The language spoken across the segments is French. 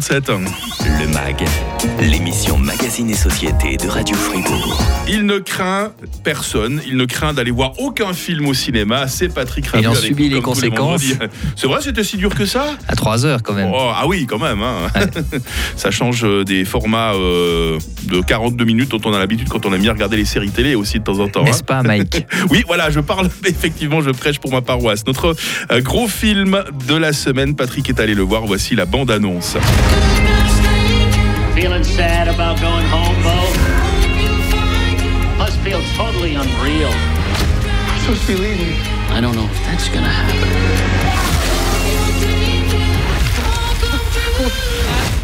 Le MAG, l'émission Magazine et Société de Radio Fribourg. Il ne craint personne, il ne craint d'aller voir aucun film au cinéma. C'est Patrick Rabu. Il en subit les conséquences. C'est vrai, c'était si dur que ça? À 3 heures quand même. Oh, Ah oui, quand même. hein. ça change euh, des formats euh, de 42 minutes dont on a l'habitude quand on aime bien regarder les séries télé aussi de temps en temps. hein. N'est-ce pas, Mike? Oui, voilà, je parle effectivement, je prêche pour ma paroisse. Notre euh, gros film de la semaine, Patrick est allé le voir. Voici la bande-annonce. Feeling sad about going home, Bo? Must feel totally unreal. I'm supposed to be leaving. I don't know if that's gonna happen.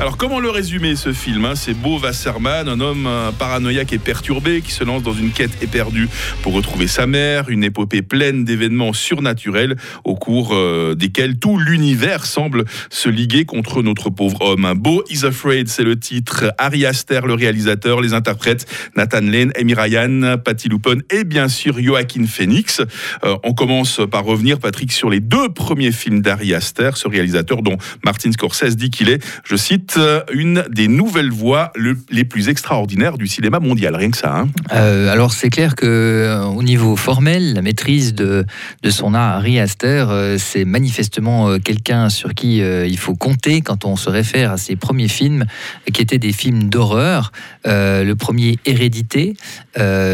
Alors, comment le résumer ce film hein? C'est Beau Wasserman, un homme euh, paranoïaque et perturbé qui se lance dans une quête éperdue pour retrouver sa mère, une épopée pleine d'événements surnaturels au cours euh, desquels tout l'univers semble se liguer contre notre pauvre homme. Beau is Afraid, c'est le titre. Ari Aster, le réalisateur, les interprètes Nathan Lane, Amy Ryan, Patty Lupon et bien sûr Joaquin Phoenix. Euh, on commence par revenir, Patrick, sur les deux premiers films d'Ari Aster, ce réalisateur dont Martin Scorsese dit qu'il est, je cite, euh, une des nouvelles voix le- les plus extraordinaires du cinéma mondial. Rien que ça. hein. Euh, alors c'est clair que euh, au niveau formel, la maîtrise de, de son art, Harry Astor, c'est manifestement quelqu'un sur qui il faut compter quand on se réfère à ses premiers films, qui étaient des films d'horreur. Le premier Hérédité,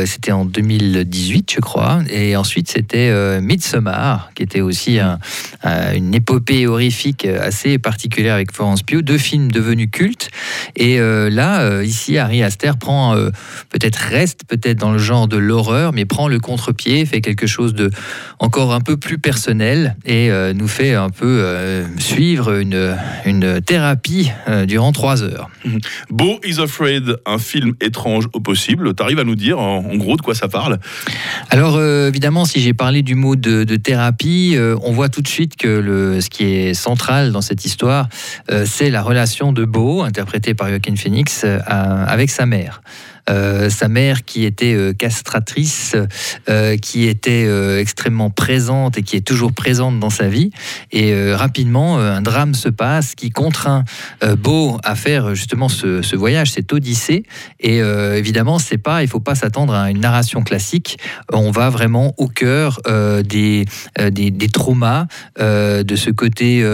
c'était en 2018, je crois, et ensuite c'était Midsommar, qui était aussi un- un- une épopée horrifique assez particulière avec Florence Pugh, deux films devenus cultes. Et euh, là, euh, ici, Harry Aster prend euh, peut-être reste peut-être dans le genre de l'horreur, mais prend le contre-pied, fait quelque chose de encore un peu plus personnel et nous fait un peu suivre une, une thérapie durant trois heures. Beau is Afraid, un film étrange au possible. T'arrives à nous dire en, en gros de quoi ça parle? Alors euh, évidemment, si j'ai parlé du mot de, de thérapie, euh, on voit tout de suite que le, ce qui est central dans cette histoire, euh, c'est la relation de Beau, interprétée par Joaquin Phoenix, euh, avec sa mère. Euh, sa mère qui était euh, castratrice, euh, qui était extrêmement présente et qui est toujours présente dans sa vie. Et rapidement, un drame se passe qui contraint Beau à faire justement ce, voyage, cette odyssée. Et évidemment, c'est pas, il faut pas s'attendre à une narration classique. On va vraiment au cœur des, des, traumas, de ce côté,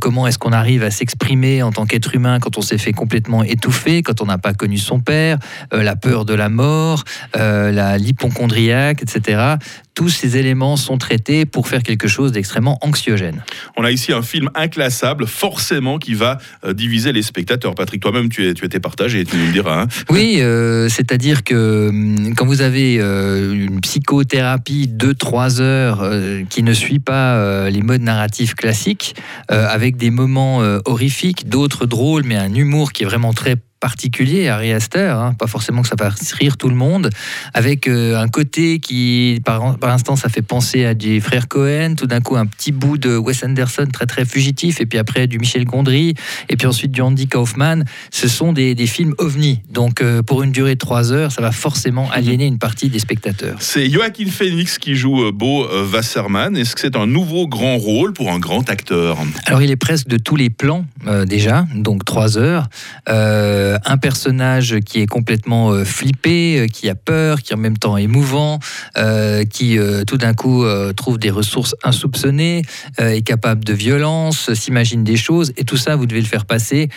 comment est-ce qu'on arrive à s'exprimer en tant qu'être humain quand on s'est fait complètement étouffer, quand on n'a pas connu son père, la peur de la mort, euh, la l'hypochondriaque, etc. Tous ces éléments sont traités pour faire quelque chose d'extrêmement anxiogène. On a ici un film inclassable, forcément, qui va euh, diviser les spectateurs. Patrick, toi-même, tu, étais partagé, tu nous le diras. hein. Oui, euh, c'est-à-dire que hum, quand vous avez euh, une psychothérapie de 3 heures euh, qui ne suit pas les modes narratifs classiques, avec des moments horrifiques, d'autres drôles, mais un humour qui est vraiment très particulier, Harry Astor, hein, pas forcément que ça fasse rire tout le monde, avec euh, un côté qui, par, par instant, ça fait penser à des frères Cohen, tout d'un coup un petit bout de Wes Anderson très très fugitif, et puis après du Michel Gondry, et puis ensuite du Andy Kaufman, ce sont des, des films ovnis. Donc euh, pour une durée de 3 heures, ça va forcément aliéner une partie des spectateurs. C'est Joaquin Phoenix qui joue euh, Beau euh, Wasserman. Est-ce que c'est un nouveau grand rôle pour un grand acteur? Alors il est presque de tous les plans euh, déjà, donc 3 heures. Euh, un personnage qui est complètement flippé, qui a peur, qui est en même temps émouvant, euh, euh, tout d'un coup euh, trouve des ressources insoupçonnées, euh, est capable de violence, s'imagine des choses, et tout ça vous devez le faire passer,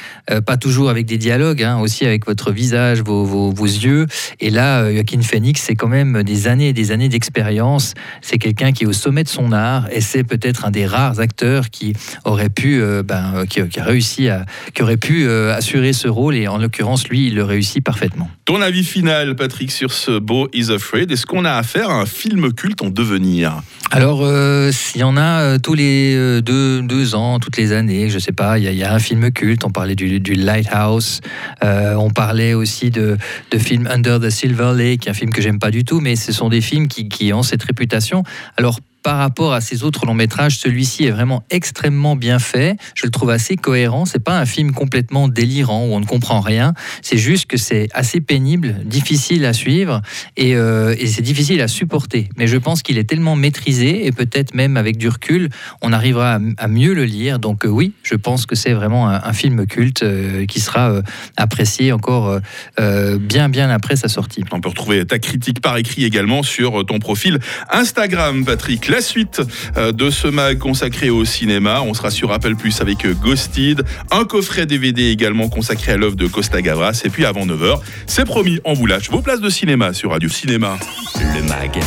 pas toujours avec des dialogues, hein, aussi avec votre visage, vos, vos- yeux. Et là, Joaquin Phoenix, c'est quand même des années et des années d'expérience. C'est quelqu'un qui est au sommet de son art, et c'est peut-être un des rares acteurs qui aurait pu, ben, qui, a réussi à, qui aurait pu assurer ce rôle, et en l'occurrence, lui, il le réussit parfaitement. Ton avis final, Patrick, sur ce Beau is Afraid Est-ce qu'on a affaire à un film culte en devenir Alors, euh, il y en a euh, tous les euh, deux, deux ans, toutes les années, je sais pas, il y, a- il y a un film culte, on parlait du, du Lighthouse, euh, on parlait aussi de, de film Under the Silver Lake, un film que j'aime pas du tout, mais ce sont des films qui, qui ont cette réputation. Alors, par rapport à ses autres longs métrages, celui-ci est vraiment extrêmement bien fait. Je le trouve assez cohérent. C'est pas un film complètement délirant où on ne comprend rien. C'est juste que c'est assez pénible, difficile à suivre et, euh, c'est difficile à supporter. Mais je pense qu'il est tellement maîtrisé et peut-être même avec du recul, on arrivera à, mieux le lire. Donc euh, oui, je pense que c'est vraiment un, film culte euh, qui sera apprécié encore bien bien après sa sortie. On peut retrouver ta critique par écrit également sur ton profil Instagram, Patrick. La suite euh, de ce mag consacré au cinéma, on sera sur Apple Plus avec euh, Ghosted, un coffret DVD également consacré à l'œuvre de Costa Gavras, et puis avant 9h, c'est promis, on vous lâche vos places de cinéma sur Radio Cinéma. Le MAG,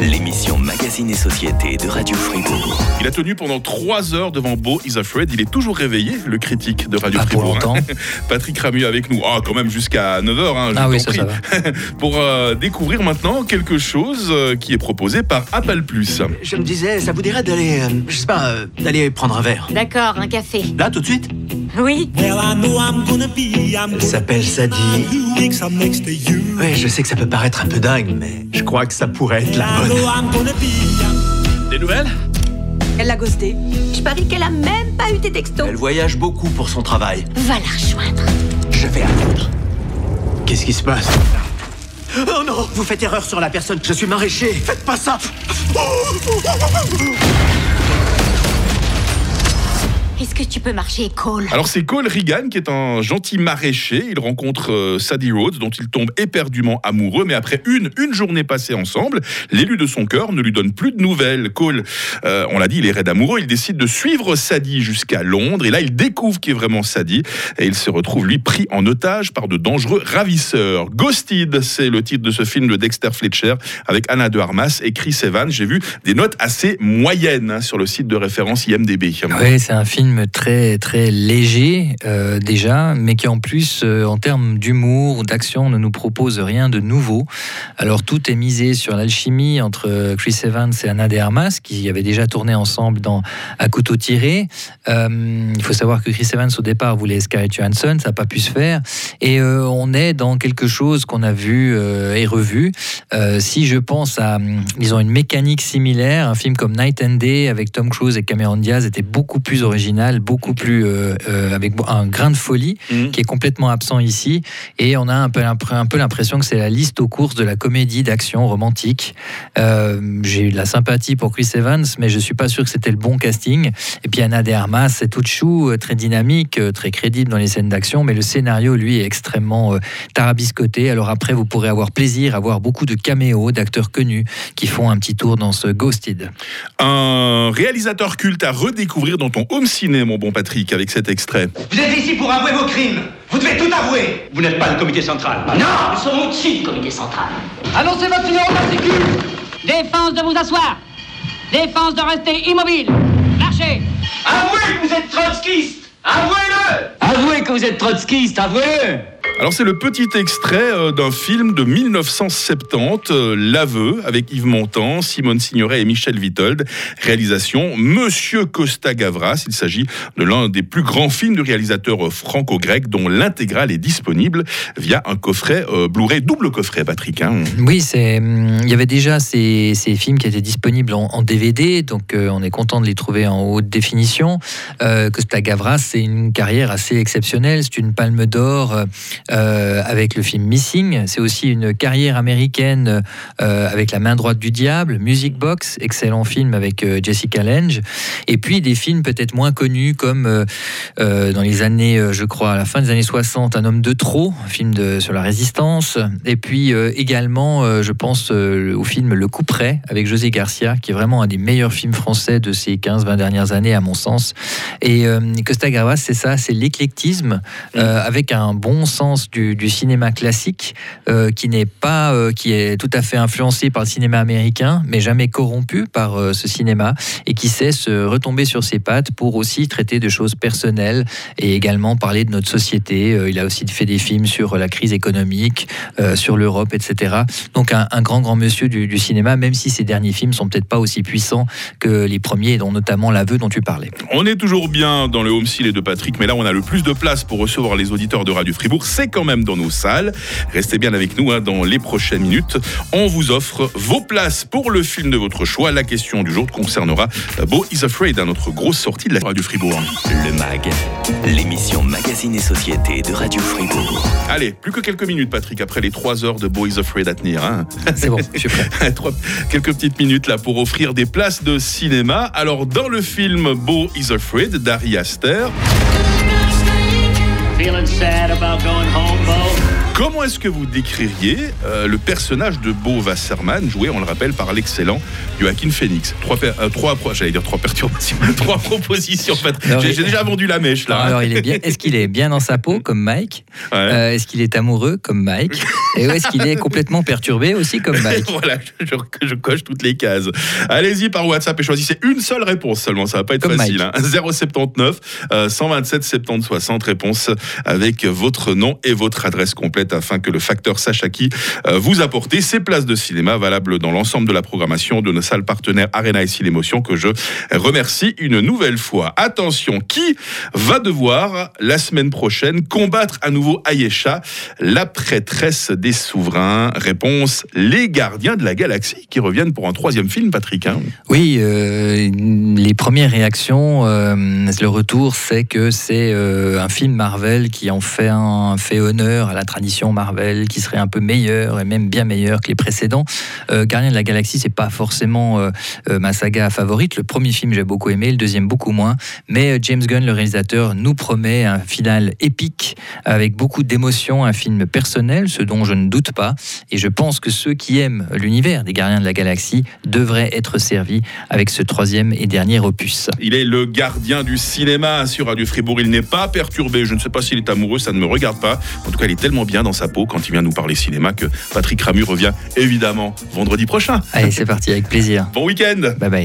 l'émission Magazine et Société de Radio Fribourg. Il a tenu pendant 3 heures devant Beau is Afraid, il est toujours réveillé, le critique de Radio Pas pour Fribourg. hein. longtemps. Patrick Ramu avec nous, ah quand même jusqu'à 9h, hein, je Ah oui, ça, prie. ça va. pour euh, découvrir maintenant quelque chose euh, qui est proposé par Apple Plus. Je me disais, ça vous dirait d'aller, euh, je sais pas, euh, d'aller prendre un verre D'accord, un café. Là, tout de suite Oui. Elle s'appelle Sadie. Ouais, je sais que ça peut paraître un peu dingue, mais je crois que ça pourrait être la bonne. Des nouvelles? Elle l'a ghosté. Je parie qu'elle a même pas eu tes textos. Elle voyage beaucoup pour son travail. Va la rejoindre. Je vais attendre. Qu'est-ce qui se passe? Oh non Vous faites erreur sur la personne. Je suis maraîcher. Faites pas ça tu peux marcher, Cole Alors c'est Cole Regan qui est un gentil maraîcher. Il rencontre euh, Sadie Rhodes dont il tombe éperdument amoureux. Mais après une, une journée passée ensemble, l'élu de son cœur ne lui donne plus de nouvelles. Cole, euh, on l'a dit, il est raide amoureux. Il décide de suivre Sadie jusqu'à Londres. Et là, il découvre qui est vraiment Sadie. Et il se retrouve, lui, pris en otage par de dangereux ravisseurs. Ghosted, c'est le titre de ce film de Dexter Fletcher avec Anna de Armas et Chris Evans. J'ai vu des notes assez moyennes hein, sur le site de référence IMDB. Oui, c'est un film très très léger euh, déjà, mais qui en plus, euh, en termes d'humour ou d'action, ne nous propose rien de nouveau. Alors tout est misé sur l'alchimie entre Chris Evans et Anna de Armas, qui avaient déjà tourné ensemble dans À couteau tiré. Euh, il faut savoir que Chris Evans au départ voulait Scarlett Johansson, ça n'a pas pu se faire, et on est dans quelque chose qu'on a vu et revu. Si je pense à, hum, disons, une mécanique similaire, un film comme Night and Day avec Tom Cruise et Cameron Diaz était beaucoup plus original, beaucoup plus euh, euh, avec un grain de folie Mhm. qui est complètement absent ici. Et on a un peu, un peu l'impression que c'est la liste aux courses de la comédie d'action romantique. Euh, J'ai eu de la sympathie pour Chris Evans, mais je suis pas sûr que c'était le bon casting. Et puis Anna de Armas, c'est tout chou, très dynamique, très crédible dans les scènes d'action, mais le scénario, lui, est extrêmement euh, tarabiscoté. Alors après, vous pourrez avoir plaisir à voir beaucoup de caméos d'acteurs connus qui font un petit tour dans ce Ghosted. Un réalisateur culte à redécouvrir dans ton home ciné, mon bon Patrick, avec cet extrait. Vous êtes ici pour avouer vos crimes. Vous devez tout avouer. Vous n'êtes pas le comité central. Non, nous sommes au-dessus du comité central. Annoncez votre numéro d'articule. Défense de vous asseoir. Défense de rester immobile. Marchez. Avouez que vous êtes trotskiste. Avouez-le. Avouez que vous êtes trotskiste, avouez-le Alors c'est le petit extrait euh, d'un film de 1970, euh, L'aveu, avec Yves Montand, Simone Signoret et Michel Vitold. Réalisation Monsieur Costa Gavras. Il s'agit de l'un des plus grands films du réalisateur euh, franco-grec dont l'intégrale est disponible via un coffret Blu-ray, double coffret, Patrick. hein. Oui, c'est. hum, Il y avait déjà ces, films qui étaient disponibles en, DVD, donc on est content de les trouver en haute définition. Costa Gavras, c'est une carrière assez exceptionnelle. C'est une palme d'or euh, avec le film Missing. C'est aussi une carrière américaine euh, avec La main droite du diable, Music Box, excellent film avec euh, Jessica Lange. Et puis des films peut-être moins connus comme dans les années, je crois, à la fin des années 60, Un homme de trop, un film de, sur la résistance. Et puis également, je pense au film Le Coup près avec José Garcia, qui est vraiment un des meilleurs films français de ces 15-20 dernières années, à mon sens. Et Costa Gavras, c'est ça, c'est l'éclectisme avec un bon sens du, cinéma classique euh, qui n'est pas, euh, qui est tout à fait influencé par le cinéma américain, mais jamais corrompu par euh, ce cinéma et qui sait se retomber sur ses pattes pour aussi traiter de choses personnelles et également parler de notre société. Il a aussi fait des films sur la crise économique, sur l'Europe, etc. Donc un, grand, grand monsieur du, cinéma, même si ses derniers films sont peut-être pas aussi puissants que les premiers, dont notamment L'aveu dont tu parlais. On est toujours bien dans le home ciné de Patrick, mais là on a le plus de place pour recevoir les auditeurs de Radio Fribourg. C'est quand même dans nos salles. Restez bien avec nous hein, dans les prochaines minutes. On vous offre vos places pour le film de votre choix. La question du jour concernera Beau is Afraid, hein, notre grosse sortie de la radio Fribourg. Le MAG, l'émission Magazine et Société de Radio Fribourg. Allez, plus que quelques minutes, Patrick, après les trois heures de Beau is Afraid à tenir. Hein. C'est bon, je suis prêt. Quelques petites minutes là pour offrir des places de cinéma. Alors, dans le film Beau is Afraid d'Ari Aster, Feeling sad about going home, Bo? Comment est-ce que vous décririez euh, le personnage de Beau Wasserman, joué, on le rappelle, par l'excellent Joaquin Phoenix? Trois, euh, trois, j'allais dire trois perturbations, trois propositions. Pat- Alors, J'ai déjà vendu la mèche là. hein. Alors, il est bien. Est-ce qu'il est bien dans sa peau comme Mike? Ouais. Euh, Est-ce qu'il est amoureux comme Mike? Et est-ce qu'il est complètement perturbé aussi comme Mike? Voilà, je, coche toutes les cases. Allez-y par WhatsApp et choisissez une seule réponse seulement, ça va pas être Comme facile. hein. 079 euh, 127 70 60 réponse avec votre nom et votre adresse complète afin que le facteur sache à qui euh, vous apportez ces places de cinéma valables dans l'ensemble de la programmation de nos salles partenaires Arena et Cinémotion que je remercie une nouvelle fois. Attention, qui va devoir la semaine prochaine combattre à nouveau Ayesha, la prêtresse des souverains? Réponse les gardiens de la galaxie qui reviennent pour un troisième film, Patrick. hein. Oui, euh, les premières réactions, euh, le retour, c'est que c'est un film Marvel qui en fait, un, fait honneur à la tradition Marvel, qui serait un peu meilleur et même bien meilleur que les précédents. Euh, Gardien de la Galaxie, c'est pas forcément euh, euh, ma saga favorite. Le premier film, j'ai beaucoup aimé, le deuxième beaucoup moins. Mais James Gunn, le réalisateur, nous promet un final épique avec beaucoup d'émotions, un film personnel, ce dont je ne doute pas. Et je pense que ceux qui aiment l'univers des Gardiens de la Galaxie devraient être servis avec ce troisième et dernier opus. Il est le gardien du cinéma sur Radio Fribourg. Il n'est pas perturbé. Je ne sais pas s'il est amoureux, ça ne me regarde pas. En tout cas, il est tellement bien dans sa peau quand il vient nous parler cinéma que Patrick Ramu revient évidemment vendredi prochain. Allez, c'est parti, avec plaisir. Bon week-end Bye bye.